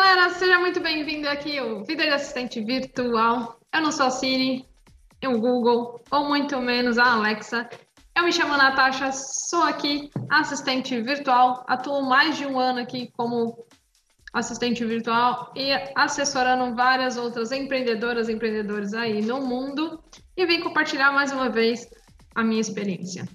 galera, seja muito bem-vindo aqui ao Vida de Assistente Virtual. Eu não sou a Siri, o Google, ou muito menos a Alexa. Eu me chamo Natasha, sou aqui assistente virtual, atuo mais de um ano aqui como assistente virtual e assessorando várias outras empreendedoras e empreendedores aí no mundo e vim compartilhar mais uma vez a minha experiência.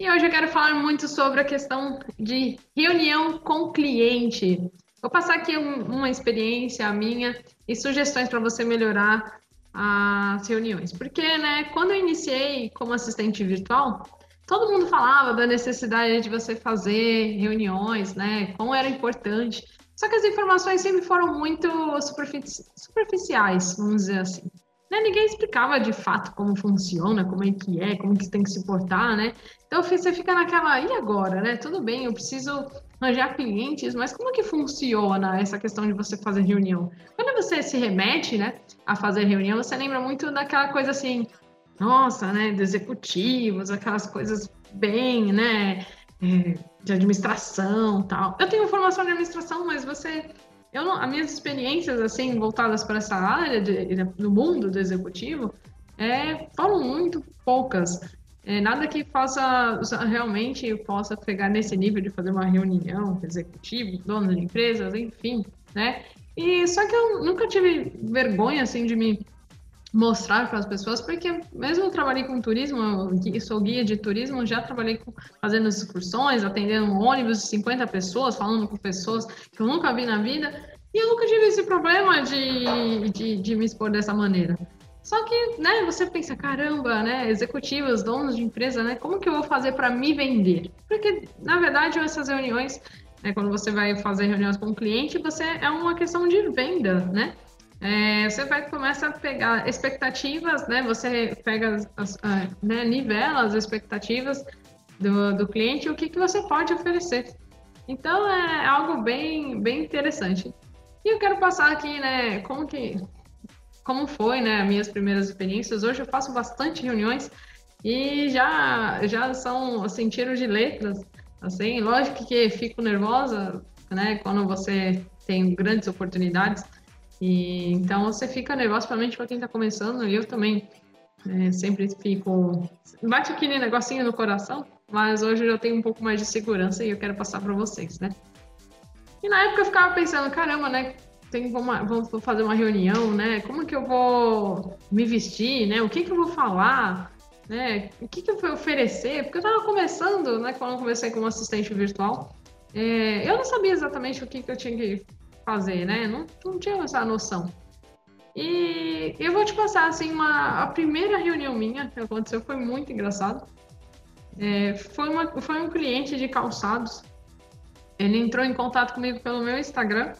E hoje eu quero falar muito sobre a questão de reunião com cliente. Vou passar aqui um, uma experiência minha e sugestões para você melhorar as reuniões. Porque, né, quando eu iniciei como assistente virtual, todo mundo falava da necessidade de você fazer reuniões, né, como era importante. Só que as informações sempre foram muito superficiais, vamos dizer assim. Né? Ninguém explicava de fato como funciona, como é que é, como que tem que se portar, né? Então você fica naquela, e agora, né? Tudo bem, eu preciso arranjar clientes, mas como que funciona essa questão de você fazer reunião? Quando você se remete, né, a fazer reunião, você lembra muito daquela coisa assim, nossa, né, de executivos, aquelas coisas bem, né, é, de administração, tal. Eu tenho formação de administração, mas você eu não, as minhas experiências assim voltadas para essa área de, do mundo do executivo é, foram muito poucas. É, nada que faça realmente possa pegar nesse nível de fazer uma reunião com executivos, donos de empresas, enfim, né? E só que eu nunca tive vergonha assim de me mostrar para as pessoas, porque mesmo eu trabalhei com turismo, eu sou guia de turismo, já trabalhei com, fazendo excursões, atendendo um ônibus de 50 pessoas, falando com pessoas que eu nunca vi na vida, e eu nunca tive esse problema de, de, de me expor dessa maneira. Só que, né, você pensa, caramba, né, executivos, donos de empresa, né, como que eu vou fazer para me vender? Porque, na verdade, essas reuniões, né, quando você vai fazer reuniões com o cliente, você é uma questão de venda, né? É, você vai começa a pegar expectativas, né? Você pega, as, né, nivela as expectativas do, do cliente, o que, que você pode oferecer. Então é algo bem, bem interessante. E eu quero passar aqui, né? Como que, como foi, né? Minhas primeiras experiências. Hoje eu faço bastante reuniões e já, já são assim tiros de letras. Assim, lógico que fico nervosa, né? Quando você tem grandes oportunidades e, então você fica nervoso, principalmente para quem está começando, e eu também é, sempre fico. Bate aquele negocinho no coração, mas hoje eu tenho um pouco mais de segurança e eu quero passar para vocês, né? E na época eu ficava pensando, caramba, né? Tem, vamos, fazer uma reunião, né? Como que eu vou me vestir, né? O que que eu vou falar, né? O que que eu vou oferecer? Porque eu estava começando, né? Quando eu comecei como assistente virtual, é, eu não sabia exatamente o que que eu tinha que fazer, né? Não, não tinha essa noção. E eu vou te passar, assim, uma, a primeira reunião minha que aconteceu foi muito engraçado. É, foi, uma, foi um cliente de calçados. Ele entrou em contato comigo pelo meu Instagram.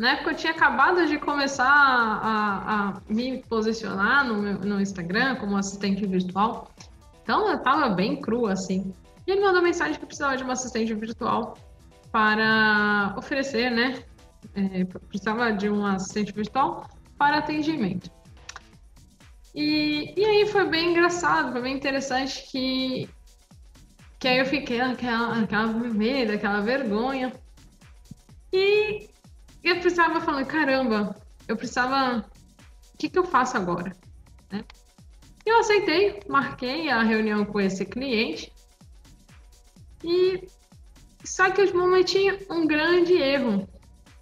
Na época eu tinha acabado de começar a, a me posicionar no, meu, no Instagram como assistente virtual. Então eu tava bem cru assim. E ele mandou mensagem que precisava de uma assistente virtual para oferecer, né, é, precisava de um assistente virtual para atendimento. E, e aí foi bem engraçado, foi bem interessante que, que aí eu fiquei aquela, aquela medo, aquela vergonha. E eu precisava falando, caramba, eu precisava. O que, que eu faço agora? Né? Eu aceitei, marquei a reunião com esse cliente. E só que eu cometi um grande erro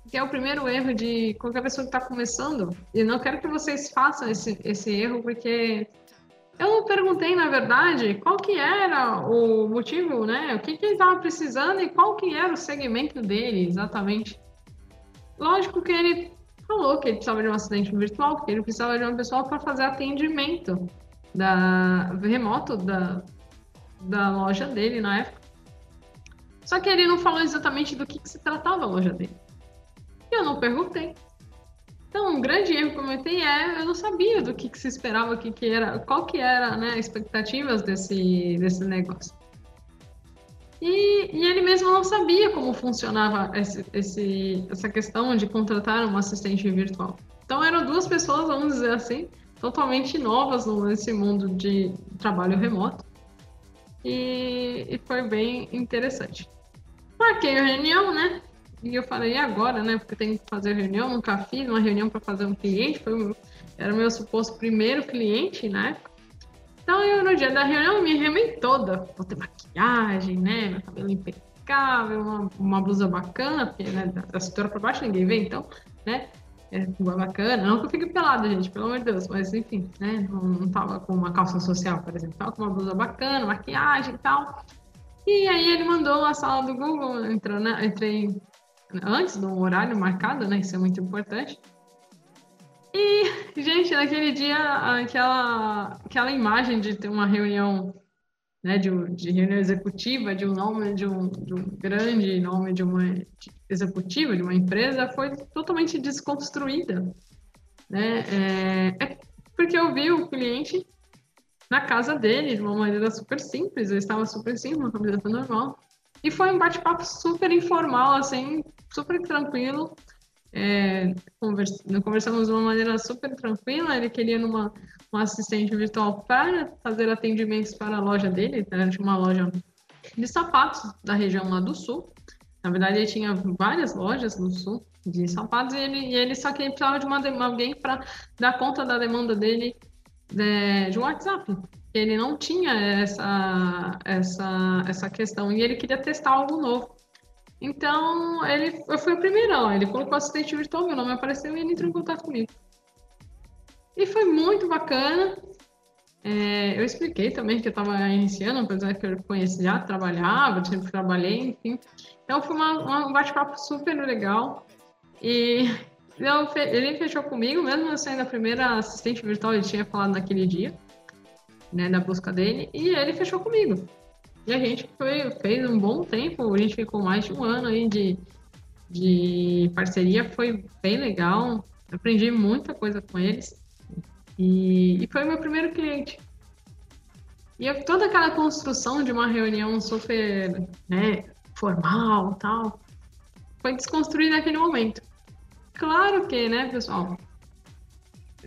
que é o primeiro erro de qualquer pessoa que está começando. E não quero que vocês façam esse, esse erro, porque eu não perguntei, na verdade, qual que era o motivo, né? O que, que ele estava precisando e qual que era o segmento dele, exatamente. Lógico que ele falou que ele precisava de um assistente virtual, que ele precisava de uma pessoa para fazer atendimento da remoto da, da loja dele na época. Só que ele não falou exatamente do que, que se tratava a loja dele. E eu não perguntei. Então, um grande erro que eu cometi é eu não sabia do que, que se esperava, que, que era, qual que era, né, as expectativas desse, desse negócio. E, e, ele mesmo não sabia como funcionava esse, esse, essa questão de contratar um assistente virtual. Então, eram duas pessoas, vamos dizer assim, totalmente novas nesse mundo de trabalho remoto. E, e foi bem interessante. Marquei a reunião, né? E eu falei, agora, né? Porque tem que fazer reunião, nunca fiz uma reunião para fazer um cliente, foi o, era o meu suposto primeiro cliente na época. Então eu no dia da reunião me arrumei toda, botei maquiagem, né? Meu cabelo impecável, uma, uma blusa bacana, porque né, da, da cintura para baixo ninguém vê, então, né? É bacana, não que eu fique pelada, gente, pelo amor de Deus, mas enfim, né? Não, não tava com uma calça social, por exemplo, tava com uma blusa bacana, maquiagem e tal. E aí ele mandou a sala do Google, entrou, né? Entrei antes do horário marcado, né? Isso é muito importante. E, gente, naquele dia, aquela, aquela imagem de ter uma reunião, né, de, de reunião executiva, de um nome, de um, de um grande nome de uma executiva, de uma empresa, foi totalmente desconstruída, né? É, é porque eu vi o cliente na casa dele, de uma maneira super simples, eu estava super simples, uma camiseta normal, e foi um bate-papo super informal, assim, super tranquilo. É, convers... Conversamos de uma maneira super tranquila. Ele queria numa uma assistente virtual para fazer atendimentos para a loja dele. Era uma loja de sapatos da região lá do sul. Na verdade, ele tinha várias lojas no sul de sapatos e ele, e ele só que ele precisava de uma, alguém para dar conta da demanda dele de, de WhatsApp ele não tinha essa, essa, essa questão e ele queria testar algo novo. Então, ele, eu fui o primeiro, ele colocou assistente virtual, meu nome apareceu e ele entrou em contato comigo. E foi muito bacana. É, eu expliquei também que eu estava iniciando, apesar que eu conhecia, trabalhava, sempre trabalhei, enfim. Então, foi uma, uma, um bate-papo super legal. E eu, ele fechou comigo, mesmo sendo a primeira assistente virtual, ele tinha falado naquele dia né, da busca dele, e ele fechou comigo. E a gente foi, fez um bom tempo, a gente ficou mais de um ano aí de, de parceria, foi bem legal, aprendi muita coisa com eles, e, e foi meu primeiro cliente. E toda aquela construção de uma reunião super né, formal tal, foi desconstruída naquele momento. Claro que, né, pessoal,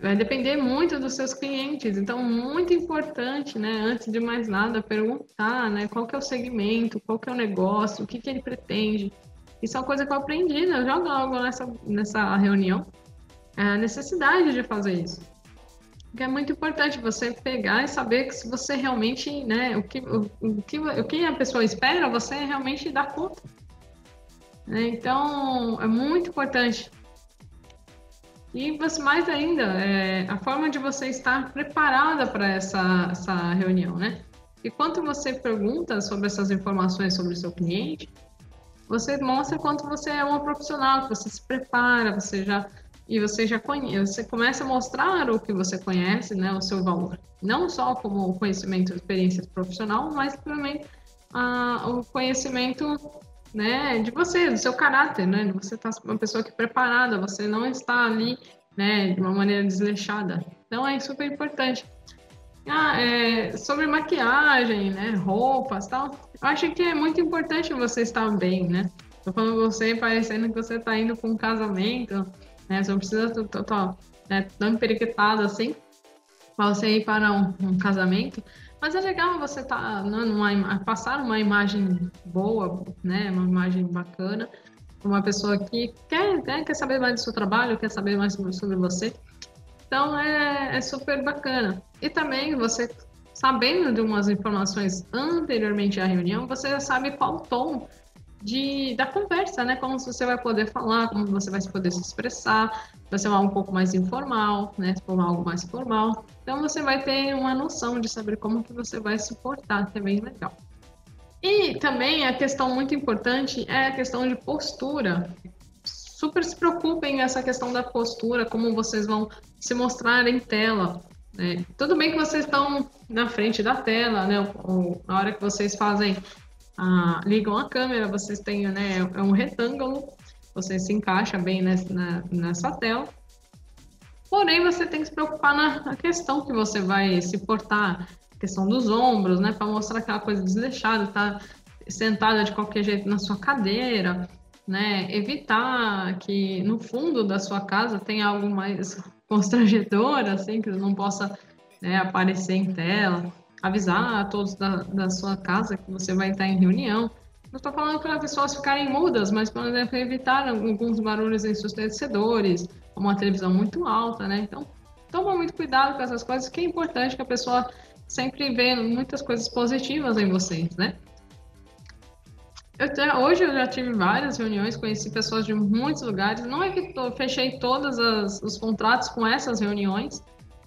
vai depender muito dos seus clientes. Então, muito importante, né, antes de mais nada, perguntar, né, qual que é o segmento, qual que é o negócio, o que, que ele pretende. Isso é uma coisa que eu aprendi, né, já logo nessa, nessa reunião, é a necessidade de fazer isso. Porque é muito importante você pegar e saber que se você realmente, né, o que, o, o que, o que a pessoa espera, você realmente dá conta. Né? Então, é muito importante e mais ainda, é, a forma de você estar preparada para essa, essa reunião, né? E quanto você pergunta sobre essas informações sobre o seu cliente, você mostra quanto você é uma profissional, que você se prepara, você já e você já conhece, você começa a mostrar o que você conhece, né, o seu valor, não só como conhecimento, experiência profissional, mas também ah, o conhecimento né, de você, do seu caráter, né, você tá uma pessoa que é preparada, você não está ali, né, de uma maneira desleixada. Então é super importante. Ah, é, sobre maquiagem, né, roupas, tal. Eu acho que é muito importante você estar bem, né? Tô falando você parecendo que você está indo para um casamento, né? Você não precisa estar né, tão periquitado assim para você ir para um, um casamento. Mas é legal você tá, né, numa, passar uma imagem boa, né? Uma imagem bacana uma pessoa que quer, né, quer saber mais do seu trabalho, quer saber mais sobre você. Então é, é super bacana. E também você sabendo de umas informações anteriormente à reunião, você já sabe qual tom de, da conversa, né? Como você vai poder falar, como você vai poder se expressar, vai ser um pouco mais informal, né? Se for algo mais formal. Então você vai ter uma noção de saber como que você vai se portar, que é bem legal. E também a questão muito importante é a questão de postura. Super se preocupem essa questão da postura, como vocês vão se mostrar em tela. Né? Tudo bem que vocês estão na frente da tela, né? Ou, na hora que vocês fazem ah, ligam a câmera, vocês têm né, é um retângulo, você se encaixa bem nessa, na, nessa tela. Porém, você tem que se preocupar na, na questão que você vai se portar, questão dos ombros, né, para mostrar aquela coisa desleixada, tá sentada de qualquer jeito na sua cadeira, né, evitar que no fundo da sua casa tenha algo mais constrangedor, assim, que não possa né, aparecer em tela avisar a todos da, da sua casa que você vai estar em reunião. não estou falando para as pessoas ficarem mudas, mas, por exemplo, evitar alguns barulhos ensurdecedores, uma televisão muito alta, né? Então, toma muito cuidado com essas coisas, que é importante que a pessoa sempre vê muitas coisas positivas em vocês, né? Eu hoje eu já tive várias reuniões, conheci pessoas de muitos lugares. Não é que eu fechei todos os contratos com essas reuniões,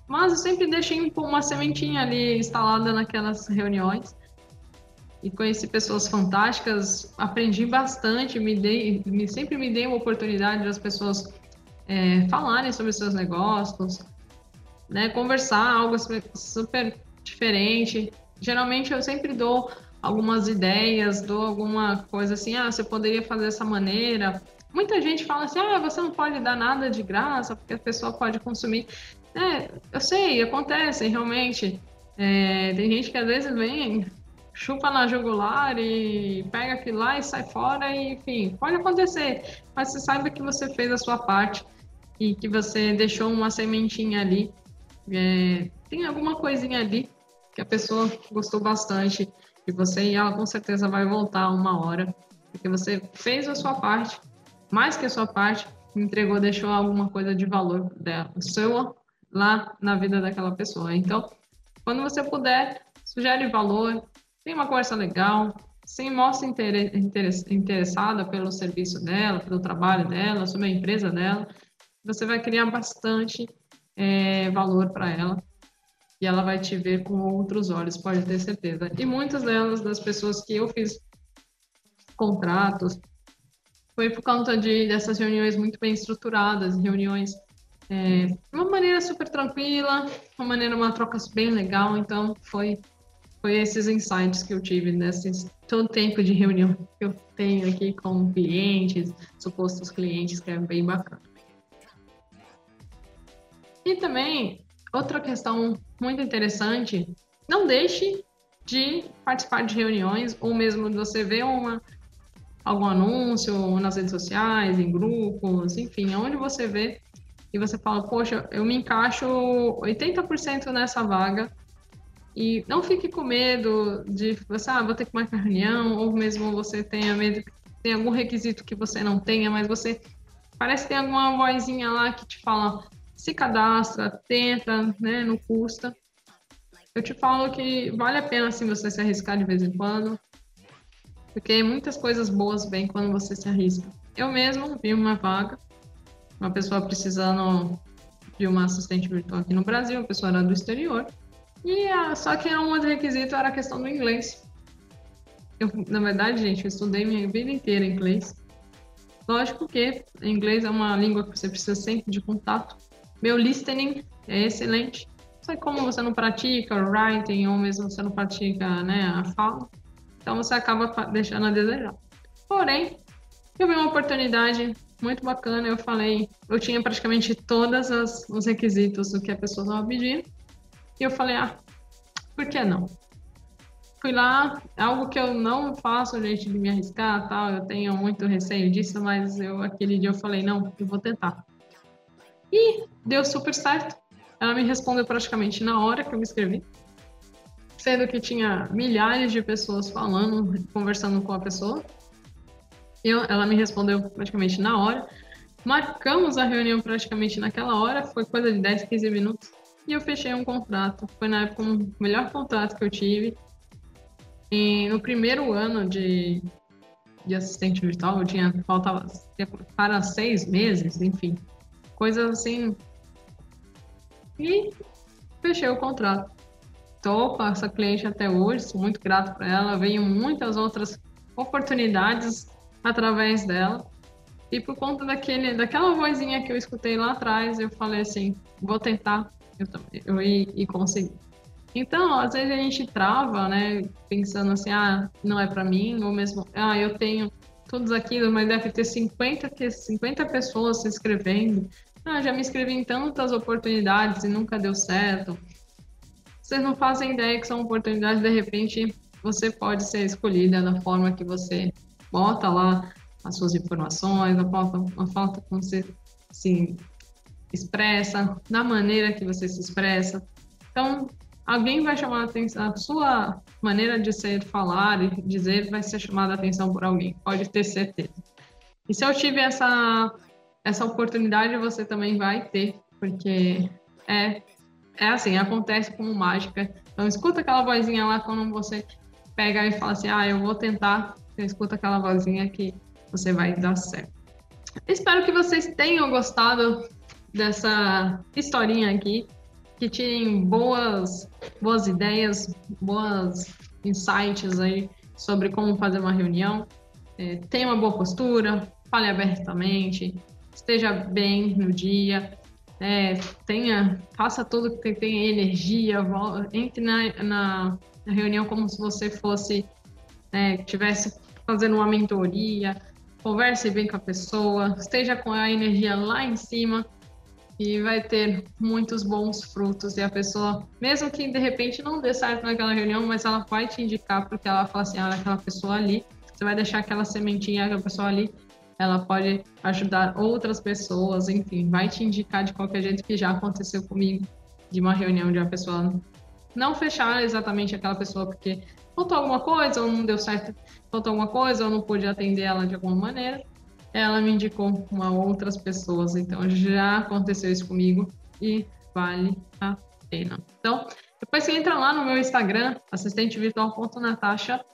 mas eu sempre deixei uma sementinha ali instalada naquelas reuniões e conheci pessoas fantásticas, aprendi bastante, me dei, me, sempre me dei uma oportunidade das pessoas é, falarem sobre seus negócios, né, conversar algo super diferente. Geralmente eu sempre dou algumas ideias, dou alguma coisa assim, ah, você poderia fazer dessa maneira. Muita gente fala assim, ah, você não pode dar nada de graça, porque a pessoa pode consumir. É, eu sei, acontece, realmente. É, tem gente que às vezes vem chupa na jugular e pega aquilo lá e sai fora, e, enfim, pode acontecer. Mas você saiba que você fez a sua parte e que você deixou uma sementinha ali. É, tem alguma coisinha ali que a pessoa gostou bastante de você e ela com certeza vai voltar uma hora, porque você fez a sua parte, mais que a sua parte, entregou, deixou alguma coisa de valor dela, sua lá na vida daquela pessoa. Então, quando você puder, sugere valor, tem uma conversa legal, se mostra interessada pelo serviço dela, pelo trabalho dela, sobre a empresa dela, você vai criar bastante é, valor para ela e ela vai te ver com outros olhos, pode ter certeza. E muitas delas, das pessoas que eu fiz contratos, foi por conta de dessas reuniões muito bem estruturadas, reuniões é, uma maneira super tranquila, uma maneira, uma troca bem legal, então foi foi esses insights que eu tive nesse todo tempo de reunião que eu tenho aqui com clientes, supostos clientes, que é bem bacana. E também, outra questão muito interessante, não deixe de participar de reuniões, ou mesmo você ver uma, algum anúncio nas redes sociais, em grupos, enfim, onde você vê e você fala, poxa, eu me encaixo 80% nessa vaga, e não fique com medo de você, ah, vou ter que marcar reunião, ou mesmo você tenha medo tem algum requisito que você não tenha, mas você parece que tem alguma vozinha lá que te fala, se cadastra, tenta, né, não custa. Eu te falo que vale a pena assim você se arriscar de vez em quando, porque muitas coisas boas vêm quando você se arrisca. Eu mesmo vi uma vaga, uma pessoa precisando de uma assistente virtual aqui no Brasil, a pessoa era do exterior, e ah, só que um outro requisito era a questão do inglês. Eu, na verdade, gente, eu estudei minha vida inteira inglês. Lógico que inglês é uma língua que você precisa sempre de contato. Meu listening é excelente. Só que como você não pratica writing ou mesmo você não pratica né, a fala, então você acaba deixando a desejar. Porém, eu vi uma oportunidade muito bacana. Eu falei, eu tinha praticamente todos os requisitos do que a pessoa estava pedindo. E eu falei, ah, por que não? Fui lá, algo que eu não faço, gente, de me arriscar, tal, eu tenho muito receio disso, mas eu aquele dia eu falei, não, eu vou tentar. E deu super certo. Ela me respondeu praticamente na hora que eu me inscrevi, sendo que tinha milhares de pessoas falando, conversando com a pessoa. Eu, ela me respondeu praticamente na hora. Marcamos a reunião praticamente naquela hora, foi coisa de 10, 15 minutos e eu fechei um contrato. Foi na época o melhor contrato que eu tive. E no primeiro ano de, de assistente virtual, eu tinha faltava para seis meses, enfim, coisas assim. E fechei o contrato. Estou com essa cliente até hoje, sou muito grato para ela. Veio muitas outras oportunidades através dela. E por conta daquele, daquela vozinha que eu escutei lá atrás, eu falei assim: vou tentar, eu, eu e, e consegui. Então, às vezes a gente trava, né, pensando assim, ah, não é para mim, ou mesmo, ah, eu tenho todos aquilo, mas deve ter 50, 50 pessoas se inscrevendo. Ah, já me inscrevi em tantas oportunidades e nunca deu certo. Vocês não fazem ideia que são oportunidades, de repente você pode ser escolhida da forma que você bota lá as suas informações, a forma, a forma como você se expressa, da maneira que você se expressa. Então, alguém vai chamar a atenção, a sua maneira de ser, falar e dizer vai ser chamada a atenção por alguém, pode ter certeza. E se eu tive essa, essa oportunidade, você também vai ter, porque é, é assim, acontece como mágica. Então, escuta aquela vozinha lá quando você pega e fala assim: ah, eu vou tentar. Você escuta aquela vozinha que você vai dar certo. Espero que vocês tenham gostado dessa historinha aqui, que tirem boas, boas ideias, boas insights aí sobre como fazer uma reunião. É, tenha uma boa postura, fale abertamente, esteja bem no dia, é, tenha, faça tudo que tenha energia, entre na, na, reunião como se você fosse, é, tivesse fazendo uma mentoria, converse bem com a pessoa, esteja com a energia lá em cima e vai ter muitos bons frutos. E a pessoa, mesmo que de repente não dê certo naquela reunião, mas ela vai te indicar porque ela fala assim, ah, aquela pessoa ali, você vai deixar aquela sementinha, aquela pessoa ali, ela pode ajudar outras pessoas, enfim, vai te indicar de qualquer jeito que já aconteceu comigo, de uma reunião de uma pessoa não fechar exatamente aquela pessoa porque faltou alguma coisa, ou não deu certo, faltou alguma coisa, ou não pude atender ela de alguma maneira, ela me indicou uma outras pessoas. Então já aconteceu isso comigo e vale a pena. Então, depois você entra lá no meu Instagram, assistentevirtual.natasha,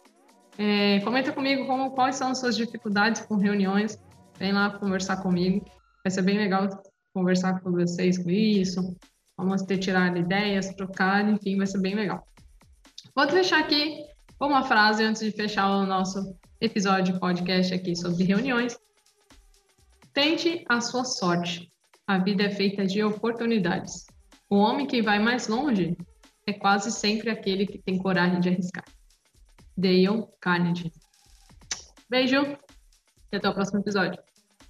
é, comenta comigo como, quais são as suas dificuldades com reuniões, vem lá conversar comigo. Vai ser bem legal conversar com vocês com isso, vamos ter tirar ideias, trocar, enfim, vai ser bem legal. Vou deixar aqui uma frase antes de fechar o nosso episódio de podcast aqui sobre reuniões. Tente a sua sorte. A vida é feita de oportunidades. O homem que vai mais longe é quase sempre aquele que tem coragem de arriscar. Dale Carnegie. Beijo até o próximo episódio.